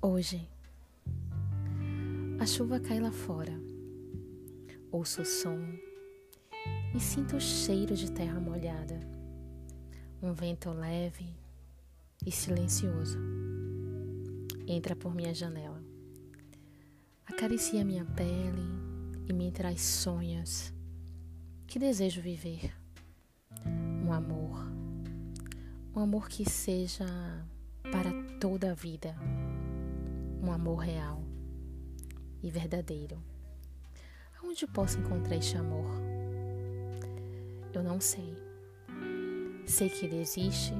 Hoje, a chuva cai lá fora. Ouço o som e sinto o cheiro de terra molhada. Um vento leve e silencioso entra por minha janela. Acaricia minha pele e me traz sonhos que desejo viver. Um amor, um amor que seja para toda a vida, um amor real e verdadeiro. Aonde posso encontrar este amor? Eu não sei. Sei que ele existe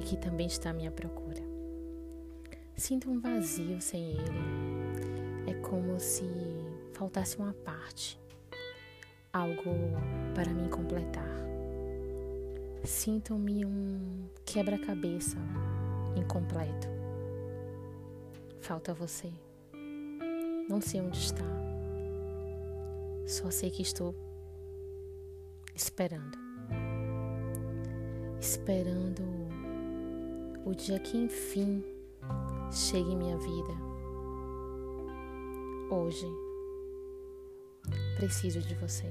e que também está à minha procura. Sinto um vazio sem ele. É como se faltasse uma parte, algo para me completar. Sinto-me um quebra-cabeça incompleto. Falta você. Não sei onde está. Só sei que estou esperando. Esperando o dia que enfim chegue em minha vida. Hoje preciso de você.